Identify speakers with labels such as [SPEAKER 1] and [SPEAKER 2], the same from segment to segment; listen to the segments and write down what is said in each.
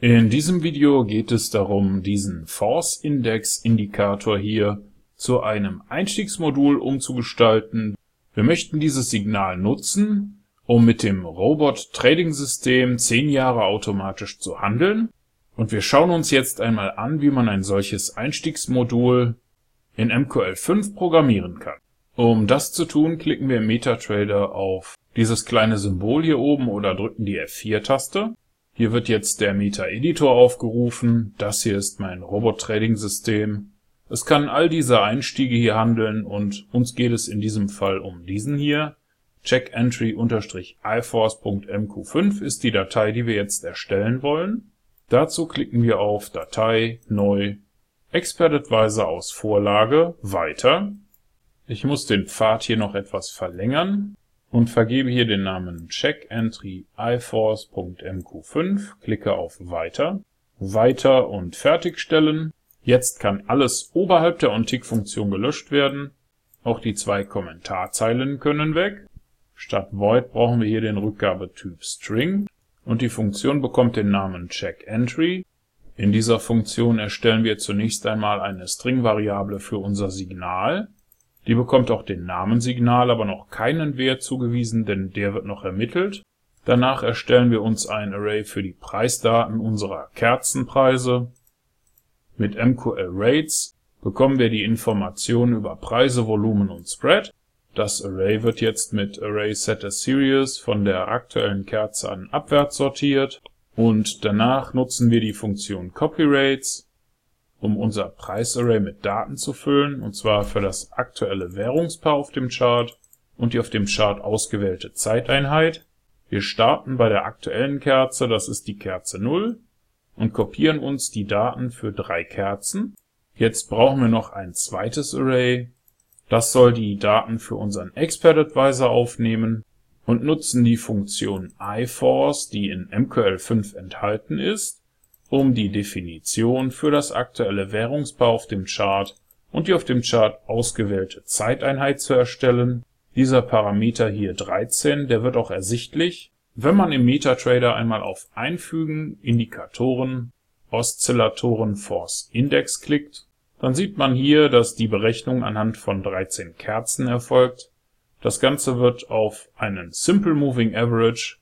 [SPEAKER 1] In diesem Video geht es darum, diesen Force-Index-Indikator hier zu einem Einstiegsmodul umzugestalten. Wir möchten dieses Signal nutzen, um mit dem Robot Trading System 10 Jahre automatisch zu handeln. Und wir schauen uns jetzt einmal an, wie man ein solches Einstiegsmodul in MQL5 programmieren kann. Um das zu tun, klicken wir im MetaTrader auf dieses kleine Symbol hier oben oder drücken die F4-Taste. Hier wird jetzt der Meta-Editor aufgerufen. Das hier ist mein Robot-Trading-System. Es kann all diese Einstiege hier handeln und uns geht es in diesem Fall um diesen hier. checkentry-iforce.mq5 ist die Datei, die wir jetzt erstellen wollen. Dazu klicken wir auf Datei, Neu, Expert Advisor aus Vorlage, Weiter. Ich muss den Pfad hier noch etwas verlängern und vergebe hier den Namen checkentry iforce.mq5, klicke auf Weiter, Weiter und Fertigstellen. Jetzt kann alles oberhalb der OnTick-Funktion gelöscht werden. Auch die zwei Kommentarzeilen können weg. Statt Void brauchen wir hier den Rückgabetyp String und die Funktion bekommt den Namen checkEntry. In dieser Funktion erstellen wir zunächst einmal eine String-Variable für unser Signal die bekommt auch den Namen Signal, aber noch keinen Wert zugewiesen, denn der wird noch ermittelt. Danach erstellen wir uns ein Array für die Preisdaten unserer Kerzenpreise. Mit MQL Rates bekommen wir die Informationen über Preise, Volumen und Spread. Das Array wird jetzt mit Array Set as Series von der aktuellen Kerze an abwärts sortiert und danach nutzen wir die Funktion CopyRates um unser Preisarray mit Daten zu füllen, und zwar für das aktuelle Währungspaar auf dem Chart und die auf dem Chart ausgewählte Zeiteinheit. Wir starten bei der aktuellen Kerze, das ist die Kerze 0, und kopieren uns die Daten für drei Kerzen. Jetzt brauchen wir noch ein zweites Array. Das soll die Daten für unseren Expert Advisor aufnehmen und nutzen die Funktion iForce, die in MQL5 enthalten ist um die Definition für das aktuelle Währungspaar auf dem Chart und die auf dem Chart ausgewählte Zeiteinheit zu erstellen. Dieser Parameter hier 13, der wird auch ersichtlich, wenn man im MetaTrader einmal auf Einfügen, Indikatoren, Oszillatoren Force Index klickt, dann sieht man hier, dass die Berechnung anhand von 13 Kerzen erfolgt. Das Ganze wird auf einen Simple Moving Average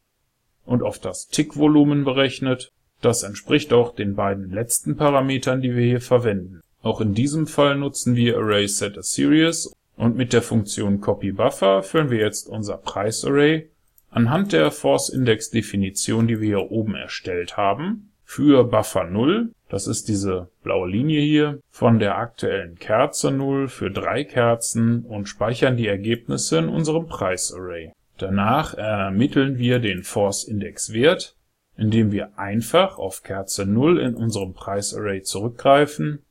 [SPEAKER 1] und auf das Tickvolumen berechnet das entspricht auch den beiden letzten Parametern, die wir hier verwenden. Auch in diesem Fall nutzen wir ArraySetASeries und mit der Funktion CopyBuffer füllen wir jetzt unser Preisarray anhand der Force-Index-Definition, die wir hier oben erstellt haben, für Buffer 0, das ist diese blaue Linie hier, von der aktuellen Kerze 0 für drei Kerzen und speichern die Ergebnisse in unserem Preisarray. Danach ermitteln wir den Force-Index-Wert indem wir einfach auf Kerze 0 in unserem Preisarray zurückgreifen.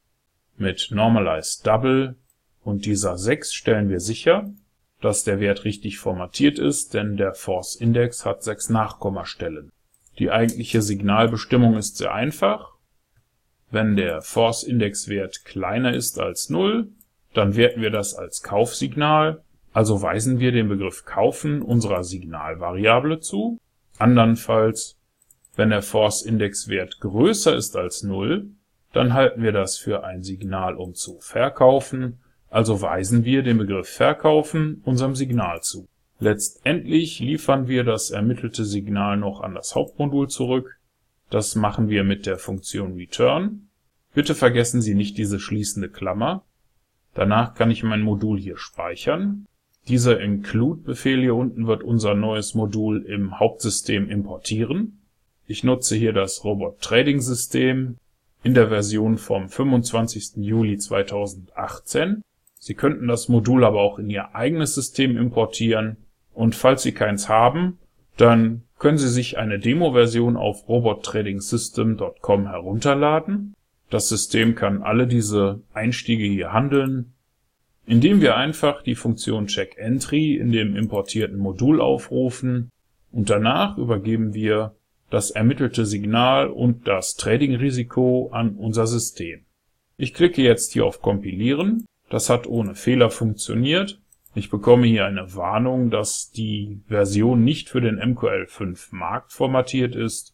[SPEAKER 1] Mit Normalize Double und dieser 6 stellen wir sicher, dass der Wert richtig formatiert ist, denn der Force Index hat 6 Nachkommastellen. Die eigentliche Signalbestimmung ist sehr einfach. Wenn der Force Index Wert kleiner ist als 0, dann werten wir das als Kaufsignal, also weisen wir den Begriff kaufen unserer Signalvariable zu. Andernfalls wenn der Force-Index-Wert größer ist als 0, dann halten wir das für ein Signal, um zu verkaufen, also weisen wir den Begriff Verkaufen unserem Signal zu. Letztendlich liefern wir das ermittelte Signal noch an das Hauptmodul zurück. Das machen wir mit der Funktion return. Bitte vergessen Sie nicht diese schließende Klammer. Danach kann ich mein Modul hier speichern. Dieser Include-Befehl hier unten wird unser neues Modul im Hauptsystem importieren ich nutze hier das Robot Trading System in der Version vom 25. Juli 2018. Sie könnten das Modul aber auch in Ihr eigenes System importieren und falls Sie keins haben, dann können Sie sich eine Demo-Version auf robottradingsystem.com herunterladen. Das System kann alle diese Einstiege hier handeln, indem wir einfach die Funktion checkEntry in dem importierten Modul aufrufen und danach übergeben wir das ermittelte Signal und das Trading-Risiko an unser System. Ich klicke jetzt hier auf Kompilieren. Das hat ohne Fehler funktioniert. Ich bekomme hier eine Warnung, dass die Version nicht für den MQL5 Markt formatiert ist.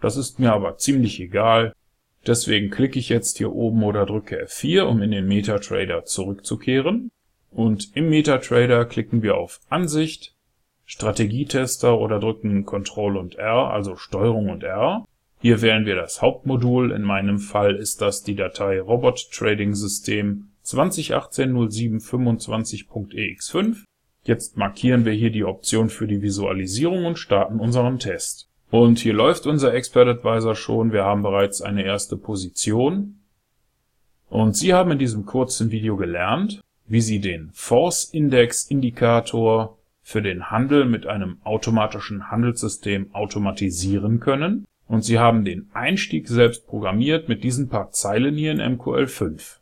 [SPEAKER 1] Das ist mir aber ziemlich egal. Deswegen klicke ich jetzt hier oben oder drücke F4, um in den MetaTrader zurückzukehren. Und im MetaTrader klicken wir auf Ansicht, Strategietester oder drücken Ctrl und R, also Steuerung und R. Hier wählen wir das Hauptmodul, in meinem Fall ist das die Datei Robot Trading System 2018-07-25.ex5. Jetzt markieren wir hier die Option für die Visualisierung und starten unseren Test. Und hier läuft unser Expert Advisor schon, wir haben bereits eine erste Position. Und Sie haben in diesem kurzen Video gelernt, wie Sie den Force Index Indikator für den Handel mit einem automatischen Handelssystem automatisieren können. Und Sie haben den Einstieg selbst programmiert mit diesen paar Zeilen hier in MQL5.